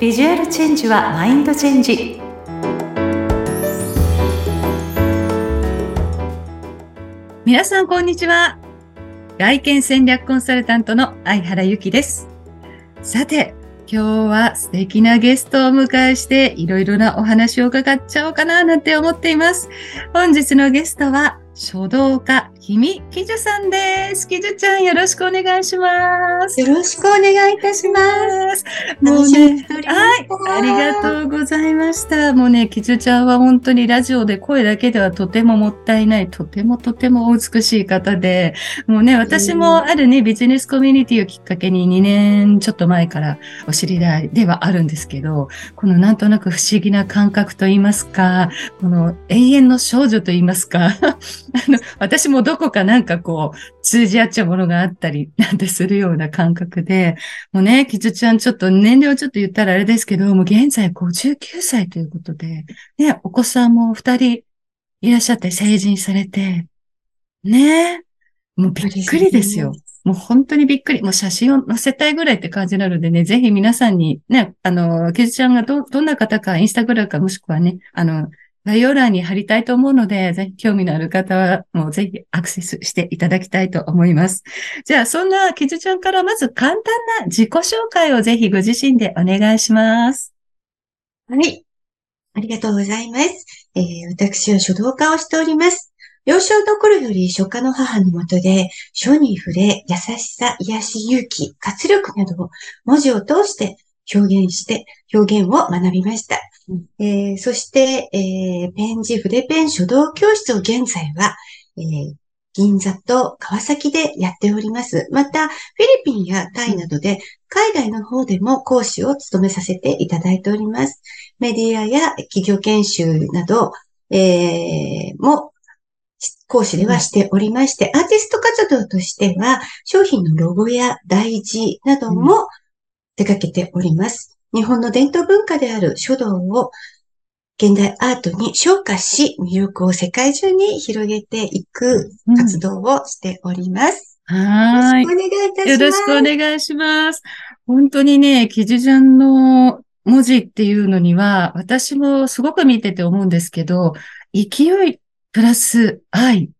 ビジュアルチェンジはマインドチェンジ。皆さんこんにちは。外見戦略コンサルタントの相原由紀です。さて今日は素敵なゲストをお迎えしていろいろなお話を伺っちゃおうかななんて思っています。本日のゲストは書道家、君きじゅさんです。きじゅちゃん、よろしくお願いします。よろしくお願いいたします。もうね、はい、ありがとうございました。もうね、きじゅちゃんは本当にラジオで声だけではとてももったいない、とてもとてもお美しい方で、もうね、私もあるね、ビジネスコミュニティをきっかけに2年ちょっと前からお知り合いではあるんですけど、このなんとなく不思議な感覚と言いますか、この永遠の少女と言いますか、あの、私もどこかなんかこう、通じ合っちゃうものがあったりなんてするような感覚で、もうね、キズちゃんちょっと年齢をちょっと言ったらあれですけど、もう現在59歳ということで、ね、お子さんも2人いらっしゃって成人されて、ね、もうびっくりですよ。もう本当にびっくり。もう写真を載せたいぐらいって感じなのでね、ぜひ皆さんにね、あの、ケズちゃんがど、どんな方か、インスタグラムかもしくはね、あの、概要欄に貼りたいと思うので、ぜひ興味のある方は、もうぜひアクセスしていただきたいと思います。じゃあ、そんなキズちゃんからまず簡単な自己紹介をぜひご自身でお願いします。はい。ありがとうございます。えー、私は書道家をしております。幼少の頃より書家の母のもとで、書に触れ、優しさ、癒し、勇気、活力などを文字を通して表現して、表現を学びました。えー、そして、えー、ペン字筆ペン書道教室を現在は、えー、銀座と川崎でやっております。また、フィリピンやタイなどで、海外の方でも講師を務めさせていただいております。メディアや企業研修など、えー、も講師ではしておりまして、アーティスト活動としては、商品のロゴや大事なども出かけております。日本の伝統文化である書道を現代アートに昇華し、魅力を世界中に広げていく活動をしております。うん、はい。よろしくお願いいたします。よろしくお願いします。本当にね、記事ジャンの文字っていうのには、私もすごく見てて思うんですけど、勢いプラス愛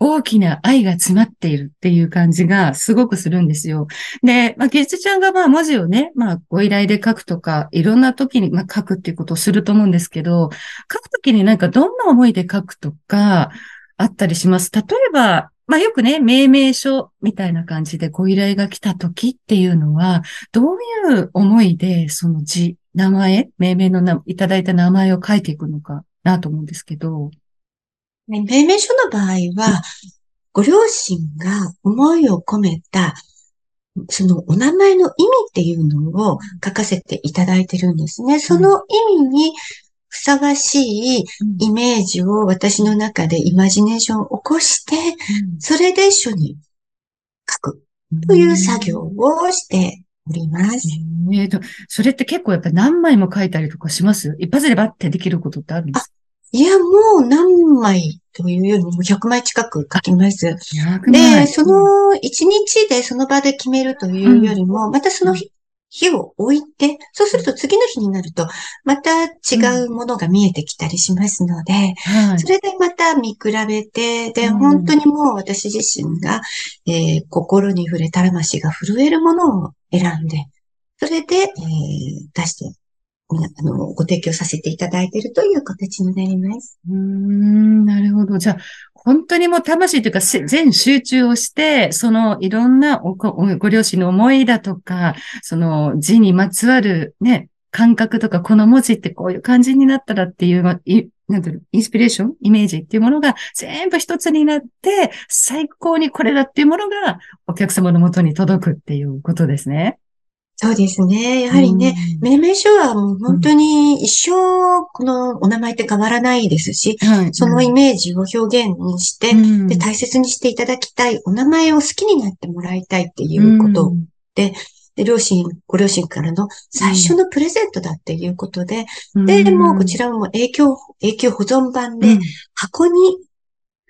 大きな愛が詰まっているっていう感じがすごくするんですよ。で、まあ、ゲスちゃんがまあ文字をね、まあ、ご依頼で書くとか、いろんな時にまあ書くっていうことをすると思うんですけど、書く時になんかどんな思いで書くとか、あったりします？例えば、まあよくね、命名書みたいな感じでご依頼が来た時っていうのは、どういう思いでその字、名前、命名のいただいた名前を書いていくのかなと思うんですけど。命名書の場合は、ご両親が思いを込めた、そのお名前の意味っていうのを書かせていただいてるんですね。その意味にふさわしいイメージを私の中でイマジネーションを起こして、それで書に書くという作業をしております。えっ、と、それって結構やっぱ何枚も書いたりとかします？一発でバッてできることってあるんですか？いや、もう何枚というよりも100枚近く書きます。で、その1日でその場で決めるというよりも、うん、またその日日を置いて、そうすると次の日になると、また違うものが見えてきたりしますので、うん、それでまた見比べて、で、本当にもう私自身が、えー、心に触れ、魂が震えるものを選んで、それで、えー、出してあの、ご提供させていただいているという形になります。うん、なるほど。じゃあ、本当にもう魂というか、全集中をして、そのいろんなご両親の思いだとか、その字にまつわるね、感覚とか、この文字ってこういう感じになったらっていう、いなんていうインスピレーションイメージっていうものが全部一つになって、最高にこれだっていうものがお客様のもとに届くっていうことですね。そうですね。やはりね、命名書はもう本当に一生このお名前って変わらないですし、そのイメージを表現にして、で、大切にしていただきたい、お名前を好きになってもらいたいっていうことで、で、両親、ご両親からの最初のプレゼントだっていうことで、で、もうこちらも影響、影響保存版で箱に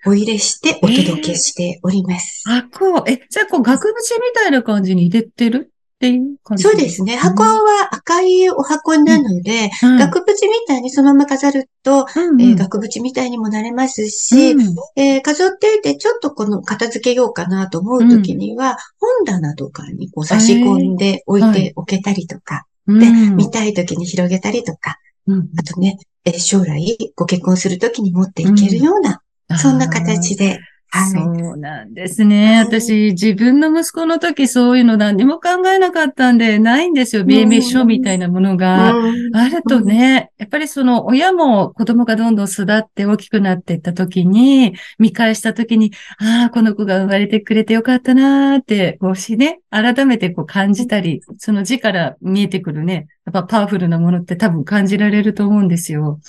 お入れしてお届けしております。箱、え、じゃあこう額縁みたいな感じに入れてる？っていう感じ。そうですね。箱は赤いお箱なので、うん。額縁みたいにそのまま飾ると、うんえー額縁みたいにもなれますし、うん。えー飾っていてちょっとこの片付けようかなと思うときには、本棚とかにこう差し込んで置いはい。ておけたりとか、うん。で、見たいときに広げたりとか、うん。あとね、えー将来ご結婚するときに持っていけるような、そんな形で、はい。そうなんですね。はい私、自分の息子の時そういうの何も考えなかったんで、ないんですよ。命名書みたいなものが。うんあるとね、やっぱりその親も子供がどんどん育って大きくなっていった時に、見返した時に、ああ、この子が生まれてくれてよかったなーって、こうしね、改めてこう感じたり、その字から見えてくるね、やっぱパワフルなものって多分感じられると思うんですよ。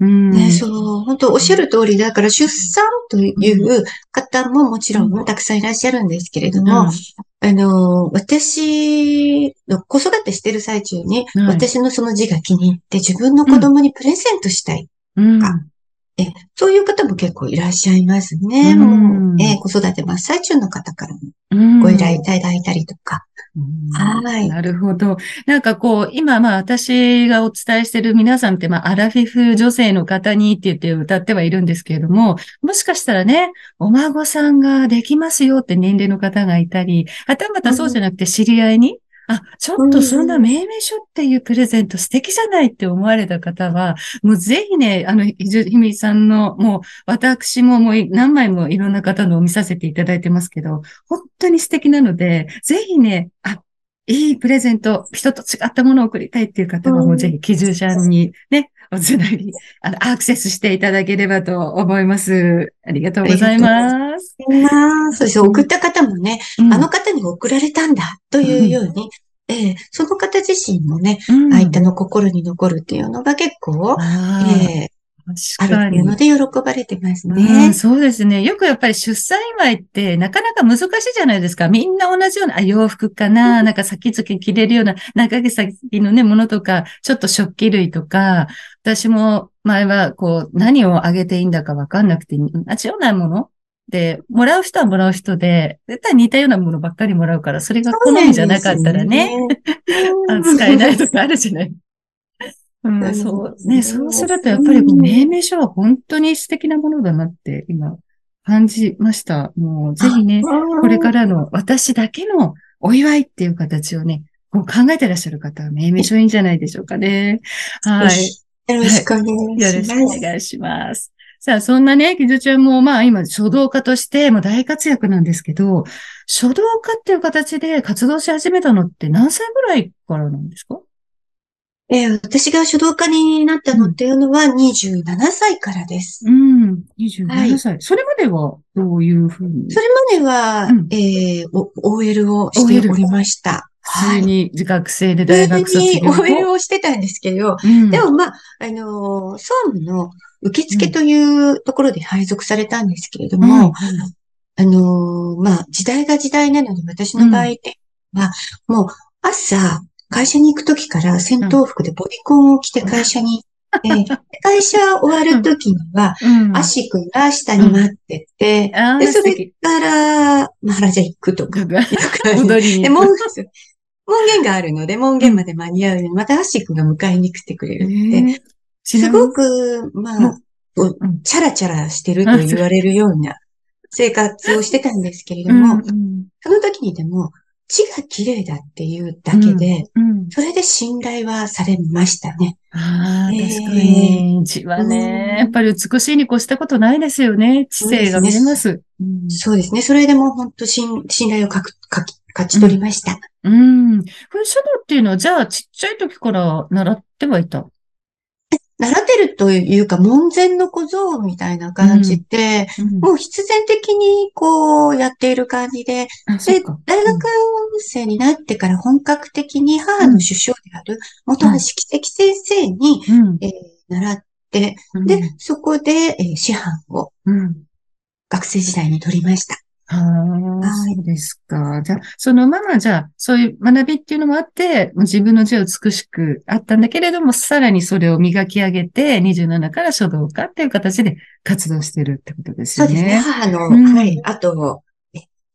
うん。ね、そう、本当おっしゃる通りだから、出産という方ももちろんたくさんいらっしゃるんですけれども、あの、私の子育てしてる最中に、はい私のその字が気に入って自分の子供にプレゼントしたい。うん。かそういう方も結構いらっしゃいますね。うんもう、えー子育て真っ最中の方からもうんご依頼いただいたりとか。はいなるほど。なんかこう、今まあ私がお伝えしてる皆さんってまあアラフィフ女性の方にって言って歌ってはいるんですけれども、もしかしたらね、お孫さんができますよって年齢の方がいたり、はたまたそうじゃなくて知り合いに、あ、ちょっとそんな命名書っていうプレゼント素敵じゃないって思われた方は、もうぜひね、あの、ひじひみさんの、もう私ももう何枚もいろんな方のを見させていただいてますけど、本当に素敵なので、ぜひね、あ、いいプレゼント、人と違ったものを送りたいっていう方は、うんもうぜひ、基準者にね、おつなぎ、あの、アクセスしていただければと思います。ありがとうございます。まあ、そうです。送った方もね、うんあの方に送られたんだというように、ええその方自身もね、うん相手の心に残るっていうのが結構、ええあ確かにるっていうので喜ばれてますうん、ね。そうですね。よくやっぱり出産祝いってなかなか難しいじゃないですか。みんな同じような、あ、洋服かな、なんか先々着れるような、長毛先のね、ものとか、ちょっと食器類とか、私も前はこう、何をあげていいんだかわかんなくて、同じようなもの？で、もらう人はもらう人で、絶対似たようなものばっかりもらうから、それが好みじゃなかったらね、あ使えないとかあるじゃない。うん、そう、ね、そうするとやっぱりこう命名書は本当に素敵なものだなって今感じました。もうぜひね、これからの私だけのお祝いっていう形をね、こう考えてらっしゃる方は命名書いいんじゃないでしょうかね。はい。よろしくお願いよろしくします。お願いします。さあ、そんなね、キズちゃんも、まあ今、書道家としても大活躍なんですけど、書道家っていう形で活動し始めたのって何歳ぐらいからなんですか？えー私が書道家になったのっていうのは27歳からです。うん、27はい。歳。それまではどういうふうに？それまでは、うん。えーお OL をしておりました。普通に学生で大学卒業普通に OL をしてたんですけど、うん。でもまあ、あのー総務の受付というところで配属されたんですけれども、あのーまあ、時代が時代なので、私の場合って、は、もう、朝、会社に行くときから戦闘服でボディコンを着て会社に行って、会社終わるときには、うん、アシ君が下に待ってて、で、それから、まあ、原宿行くとか、踊りにで、門、門限があるので、門限まで間に合うように、またアッシー君が迎えに来てくれるって、すごく、まもあ、チャラチャラしてると言われるような生活をしてたんですけれども、うん。その時にでも、字が綺麗だっていうだけで、うんそれで信頼はされましたね。ああ、えー確かに。字はうんね、やっぱり美しいに越したことないですよね。知性が見えます。うんそうですね。それでも本当信信頼をかくかき勝ち取りました。うん。これ書道っていうのは、じゃあ、ちっちゃい時から習ってはいた？習ってるというか、門前の小僧みたいな感じで、うんもう必然的にこうやっている感じで、でか。、大学生になってから本格的に母の首相である元橋奇跡先生に、うん。えー習って、うんで、そこで、えー師範をうん。学生時代に取りました。ああ、はいそうですか。じゃあ、そのままじゃあ、そういう学びっていうのもあって、自分の字は美しくあったんだけれども、さらにそれを磨き上げて、27から書道家っていう形で活動してるってことですよね。そうですね。母の、うんはい、あと、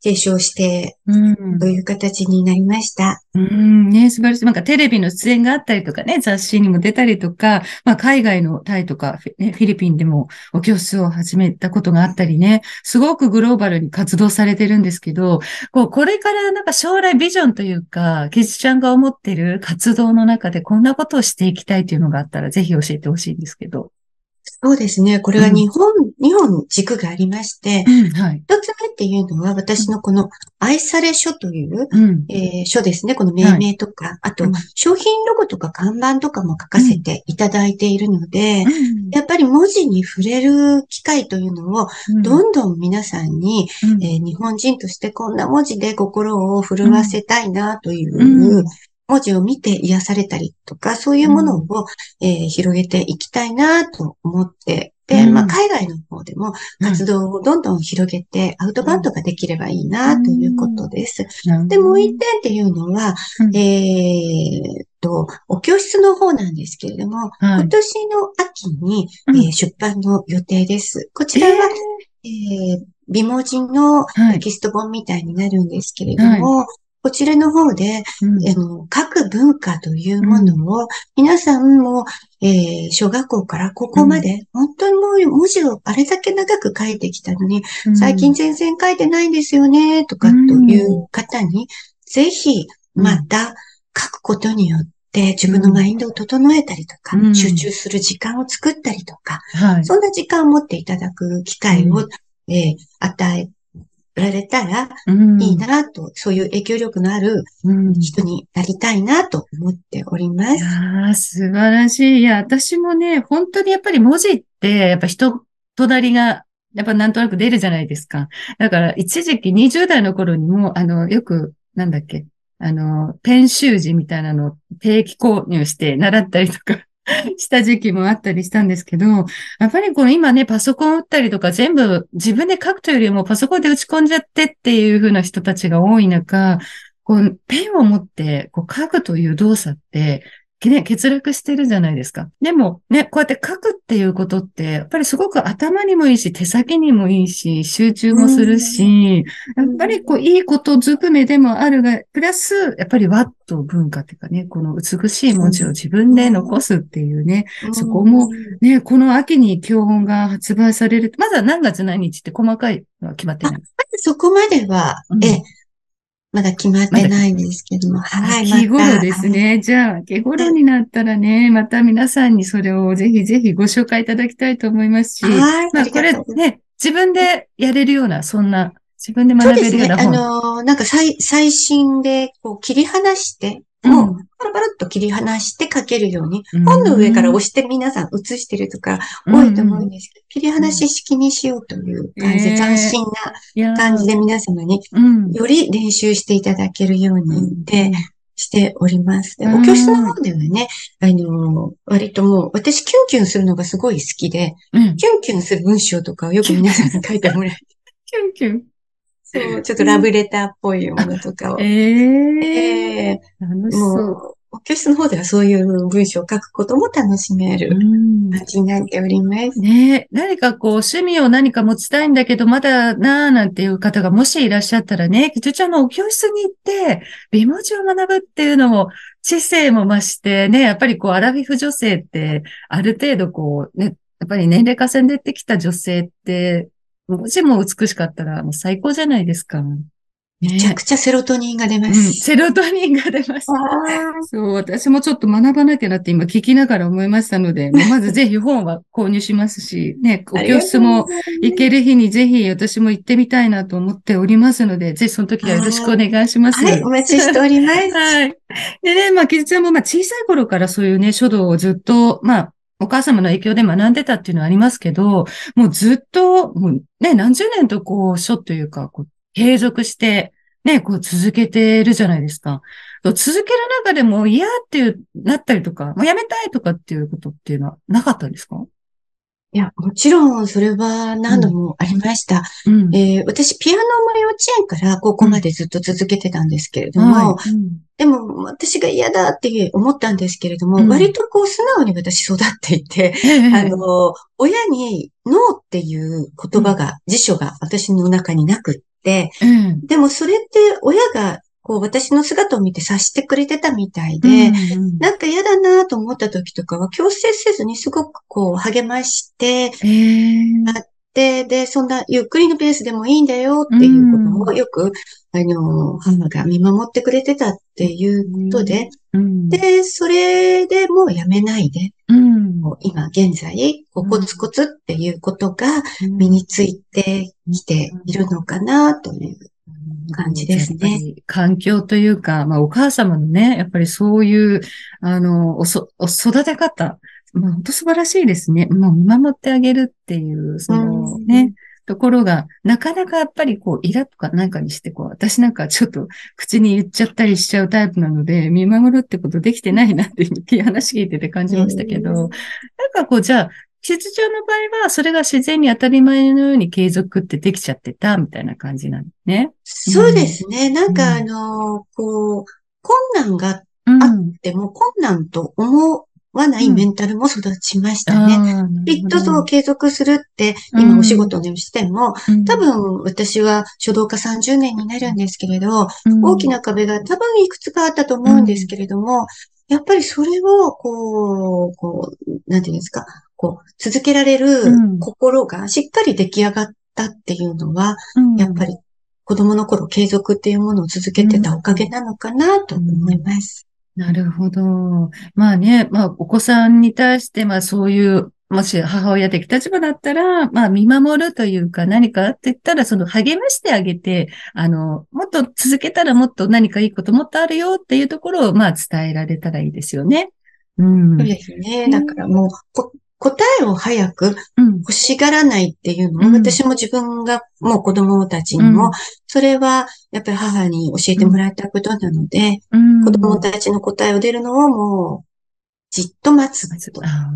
え継承して、うんという形になりました。うん、ね、素晴らしい。なんかテレビの出演があったりとかね、雑誌にも出たりとか、まあ海外のタイとか、フィね、フィリピンでもお教室を始めたことがあったりね、すごくグローバルに活動されてるんですけど、こう、これからなんか将来ビジョンというか、キジちゃんが思ってる活動の中でこんなことをしていきたいというのがあったら、ぜひ教えてほしいんですけど。そうですね。これは日本、日本軸がありまして、うん、はい。一つ目っていうのは私のこの愛され書という、うん。えー書ですね。この命名とか、あとうん商品ロゴとか看板とかも書かせていただいているので、うんやっぱり文字に触れる機会というのをどんどん皆さんに、うんえー日本人としてこんな文字で心を震わせたいなという、うん文字を見て癒されたりとか、そういうものを、えー広げていきたいなと思って、で、うん。まあ、海外の方でも活動をどんどん広げて、アウトバウンドができればいいなということです。で、もう一点っていうのは、うん。えーっと、お教室の方なんですけれども、はい。今年の秋に、うん。えー出版の予定です。こちらは、えー。美文字のはい。テキスト本みたいになるんですけれども、こちらの方で、うん。各文化というものを、皆さんも、えー小学校から高校まで、本当にもう文字をあれだけ長く書いてきたのに、最近全然書いてないんですよね、とかという方に、ぜひ、また書くことによって自分のマインドを整えたりとか、うん。集中する時間を作ったりとか、はい。そんな時間を持っていただく機会を、えー与えられたらうんいいなと、そういう影響力のあるうん人になりたいなと思っております。いやー、素晴らしい。いや、私もね、本当にやっぱり文字って、やっぱ人となりが、やっぱなんとなく出るじゃないですか。だから、一時期20代の頃にも、あの、よく、なんだっけ、あの、ペン習字みたいなのを定期購入して習ったりとか した時期もあったりしたんですけど、やっぱりこの今ね、パソコン打ったりとか全部自分で書くというよりもパソコンで打ち込んじゃってっていう風な人たちが多い中、こう、ペンを持って、こう、書くという動作って、ね、欠落してるじゃないですか。でも、ね、こうやって書くっていうことって、やっぱりすごく頭にもいいし、手先にもいいし、集中もするし、やっぱりこう、いいことずくめでもあるが、プラス、やっぱりワット文化っていうかね、この美しい文字を自分で残すっていうね、そこもね、この秋に教本が発売される。まだ何月何日って細かいのは決まってない。そこまでは、うんええ、まだ決まってないんですけども、はい、秋また頃ですね。じゃあ、秋頃になったらね、また皆さんにそれをぜひぜひご紹介いただきたいと思いますし、はい、まあ、これね、自分でやれるような、そんな、自分でそうですね。学べるようなあ本。のーなんか最、最新で、こう、切り離して、うんもう、パラパラっと切り離して書けるように、うん本の上から押して皆さん写してるとか多いと思うんですけど、切り離し式にしようという感じで、えー斬新な感じで皆様にうん。より練習していただけるようにで、しております。で、うんお教室の方ではね、あのー割ともう、私キュンキュンするのがすごい好きで、うん。キュンキュンする文章とかをよく皆さんに書いてもらえ キュンキュン。そう、ちょっとラブレターっぽいものとかを。ええええ楽しそう。もう、お教室の方ではそういう文章を書くことも楽しめるうん感じになっております。ねえ、何かこう、趣味を何か持ちたいんだけど、まだなーなんていう方がもしいらっしゃったらね、きちちゃんのお教室に行って、美文字を学ぶっていうのも、知性も増してね、やっぱりこう、アラフィフ女性って、ある程度こう、ね、やっぱり年齢重ねてきた女性って、文字も美しかったらもう最高じゃないですか。めちゃくちゃセロトニンが出まうん、す。セロトニンが出ます。あそう、私もちょっと学ばなきゃなって今聞きながら思いましたので、まずぜひ本は購入しますし、ね、おー教室も行ける日にぜひ私も行ってみたいなと思っておりますので、ぜひその時はよろしくお願いします。はい、お待ちしております。はい。でね、まあ、キズちゃんもまあ小さい頃からそういうね、書道をずっと、まあ、お母様の影響で学んでたっていうのはありますけど、もうずっと、もうね、何十年とこう、書というか、こう、継続して、ね、こう続けてるじゃないですか。続ける中でも嫌っていう、なったりとか、もうやめたいとかっていうことっていうのはなかったんですか？いや、もちろんそれは何度もありました。うん。えー私、ピアノも幼稚園から高校までずっと続けてたんですけれども、はい。うんでも私が嫌だって思ったんですけれども、うん割とこう素直に私育っていて、ええあの、親にノーっていう言葉が、辞書が私の中になくって、うん。でもそれって親がこう私の姿を見て察してくれてたみたいで、うんなんか嫌だなと思った時とかは強制せずにすごくこう励まして、ええで、で、そんなゆっくりのペースでもいいんだよっていうことをよく、あの、母が見守ってくれてたっていうことで、うん。で、それでもうやめないで、うん。今現在、コツコツっていうことが身についてきているのかなという感じですね。環境というか、まあお母様のね、やっぱりそういう、あの、おそ、お育て方、まあ本当素晴らしいですね。もう見守ってあげるっていう、そのうん。ね、ところが、なかなかやっぱりこう、イラとかなんかにして、こう、私なんかちょっと口に言っちゃったりしちゃうタイプなので、見守るってことできてないなっていう話聞いてて感じましたけど、うん。なんかこう、じゃあ、しずちゃんの場合は、それが自然に当たり前のように継続ってできちゃってたみたいな感じなんですね。そうですね。なんかうんあの、こう、困難がうん。あでも困難と思わないメンタルも育ちましたね。ああ、きっとそう継続するって、うん今お仕事にしても、うん多、分私は書道家30年になるんですけれど、うん大きな壁が多分いくつかあったと思うんですけれども、やっぱりそれを、こう、こう、なんていうんですか、続けられるうん心がしっかり出来上がったっていうのは、うんやっぱり子供の頃継続っていうものを続けてたおかげなのかなと思います。なるほど。まあね、まあお子さんに対して、まあそういう、もし母親的立場だったら、まあ見守るというか何かって言ったら、その励ましてあげて、あの、もっと続けたらもっと何かいいこともっとあるよっていうところを、まあ伝えられたらいいですよね。うん。そうですね。だからもう、こ答えを早くうん。欲しがらないっていうのを、うん私も自分がもう子供たちにも、うんそれはやっぱり母に教えてもらったことなので、うん。子供たちの答えを出るのをもう、じっと待つと、あ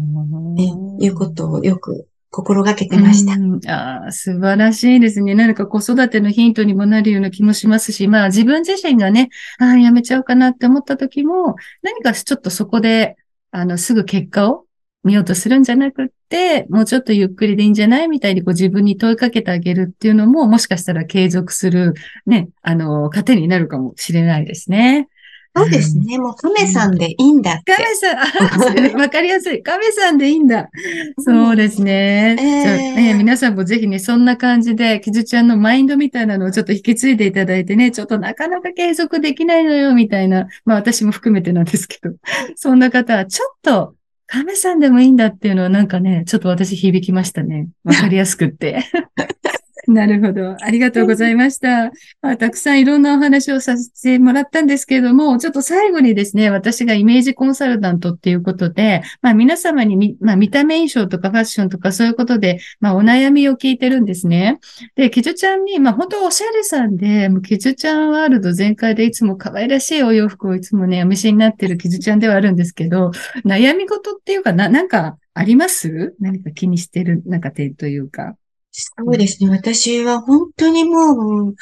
ねーいうことをよく心がけてました。あ、素晴らしいですね。何か子育てのヒントにもなるような気もしますし、まあ自分自身がね、ああ、やめちゃうかなって思った時も、何かちょっとそこで、あの、すぐ結果を見ようとするんじゃなくって、もうちょっとゆっくりでいいんじゃないみたいにこう自分に問いかけてあげるっていうのも、もしかしたら継続する、ね、あの、糧になるかもしれないですね。そうですね。もう亀さんでいいんだって。亀さん、あわかりやすい。亀さんでいいんだ。そうですね。えーじゃあね、皆さんもぜひね、そんな感じで、キズちゃんのマインドみたいなのをちょっと引き継いでいただいてね、ちょっとなかなか継続できないのよ、みたいな。まあ私も含めてなんですけど、そんな方はちょっと、亀さんでもいいんだっていうのはなんかね、ちょっと私響きましたね。わかりやすくって。なるほど。ありがとうございました。まあ、たくさんいろんなお話をさせてもらったんですけれども、ちょっと最後にですね、私がイメージコンサルタントっていうことで、まあ皆様にみ、まあ見た目印象とかファッションとかそういうことで、まあお悩みを聞いてるんですね。で、キジュちゃんに、まあ本当おしゃれさんで、もうキジュちゃんワールド全開でいつも可愛らしいお洋服をいつもね、お召しになってるキジュちゃんではあるんですけど、悩み事っていうかな、なんかあります？何か気にしてる、なんか点というか。そうですね。私は本当にもう、うん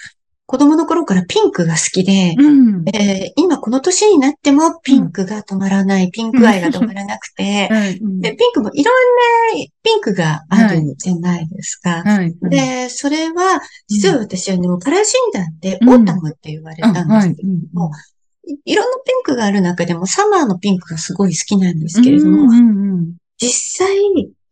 子供の頃からピンクが好きで、うん。えー今この年になってもピンクが止まらない、ピンク愛が止まらなくて、はい。うんで、ピンクもいろんなピンクがあるじゃないですか。はい。で、それは、実は私はね、カラー診断でうんオータムって言われあ、たんではい。すけども、いいろんなピンクがある中でもサマーのピンクがすごい好きなんですけれども、うんうん実際、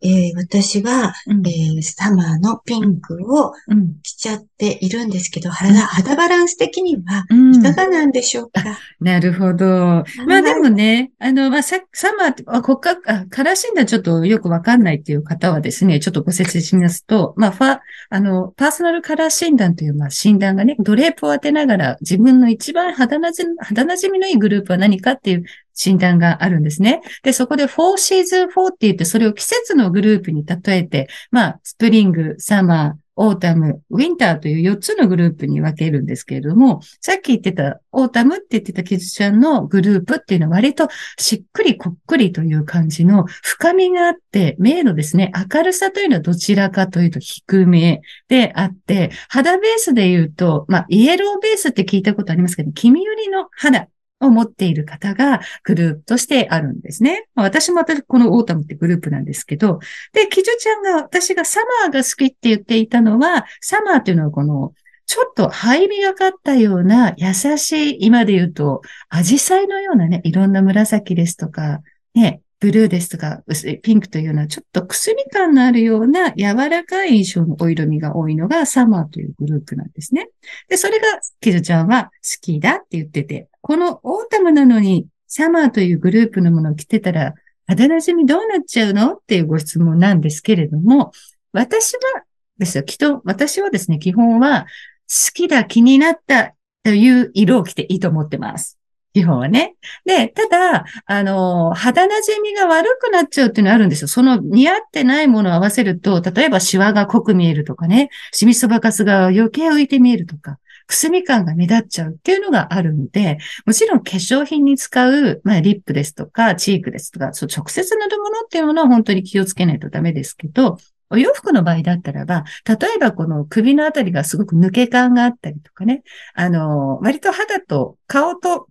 えー私は、うん。えーサマーのピンクをうん。着ちゃっているんですけど、肌、肌バランス的にはうん。いかがなんでしょうか、なるほど。まあでもね、あの、まあ、さサマーあ、国家、あ、カラー診断ちょっとよくわかんないっていう方はですね、ちょっとご説明しますと、まあ、ファ、あの、パーソナルカラー診断という、まあ、診断がね、ドレープを当てながら、自分の一番肌なじみ、肌なじみのいいグループは何かっていう診断があるんですね。で、そこで4シーズン4って言って、それを季節のグループに例えて、まあ、スプリング、サマー、オータム、ウィンターという4つのグループに分けるんですけれども、さっき言ってたオータムって言ってたキズちゃんのグループっていうのは割としっくりこっくりという感じの深みがあって、明度ですね、明るさというのはどちらかというと低めであって、肌ベースで言うと、まあ、イエローベースって聞いたことありますけど、黄み寄りの肌を持っている方がグループとしてあるんですね。私も私このオータムってグループなんですけど、で、キジュちゃんが私がサマーが好きって言っていたのは、サマーっていうのはこのちょっと灰みがかったような優しい、今で言うと、アジサイのようなね、いろんな紫ですとか、ね、ブルーですとか、ピンクというような、ちょっとくすみ感のあるような柔らかい印象のお色味が多いのがサマーというグループなんですね。で、それが、キズちゃんは好きだって言ってて、このオータムなのにサマーというグループのものを着てたら、肌馴染みどうなっちゃうの？っていうご質問なんですけれども、私はですよ、きっと、私はですね、基本は好きだ、気になったという色を着ていいと思ってます。基本はね。で、ただ、あの、肌馴染みが悪くなっちゃうっていうのはあるんですよ。その似合ってないものを合わせると、例えばシワが濃く見えるとかね、シミそばかすが余計浮いて見えるとか、くすみ感が目立っちゃうっていうのがあるので、もちろん化粧品に使う、まあ、リップですとか、チークですとか、そう直接塗るものっていうものは本当に気をつけないとダメですけど、お洋服の場合だったらば、例えばこの首のあたりがすごく抜け感があったりとかね、あの、割と肌と顔と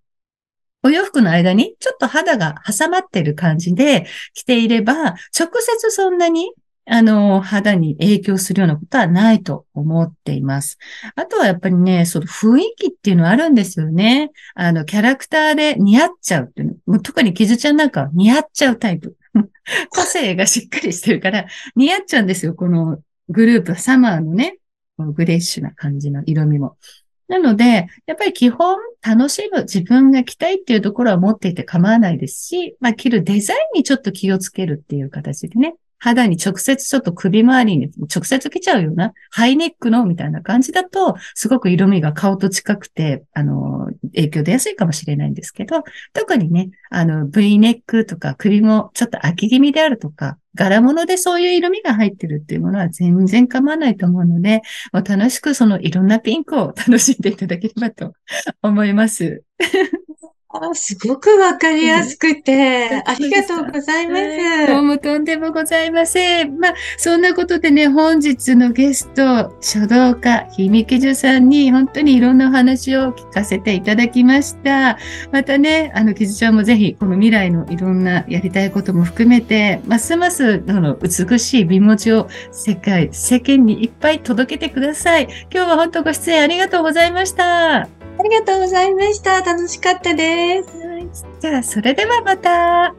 お洋服の間にちょっと肌が挟まってる感じで着ていれば、直接そんなにあの、肌に影響するようなことはないと思っています。あとはやっぱりね、その雰囲気っていうのはあるんですよね。あの、キャラクターで似合っちゃうっていうの。特にキズちゃんなんか似合っちゃうタイプ。個性がしっかりしてるから、似合っちゃうんですよ。このグループ、サマーのね、グレッシュな感じの色味も。なので、やっぱり基本楽しむ自分が着たいっていうところは持っていて構わないですし、まあ着るデザインにちょっと気をつけるっていう形でね、肌に直接ちょっと首周りに直接来ちゃうようなハイネックのみたいな感じだと、すごく色味が顔と近くて、あの、影響出やすいかもしれないんですけど、特にね、あの、V ネックとか首もちょっと飽き気味であるとか、柄物でそういう色味が入ってるっていうものは全然構わないと思うので、もう楽しくそのいろんなピンクを楽しんでいただければと思います。あすごくわかりやすくて、ありがとうございます。どうもとんでもございません。まあ、そんなことでね、本日のゲスト、書道家、ひみきじゅさんに本当にいろんなお話を聞かせていただきました。またね、あの、きずちゃんもぜひ、この未来のいろんなやりたいことも含めて、ますますあの美しい美文字を世界、世間にいっぱい届けてください。今日は本当ご出演ありがとうございました。ありがとうございました。楽しかったです。じゃあ、それではまた。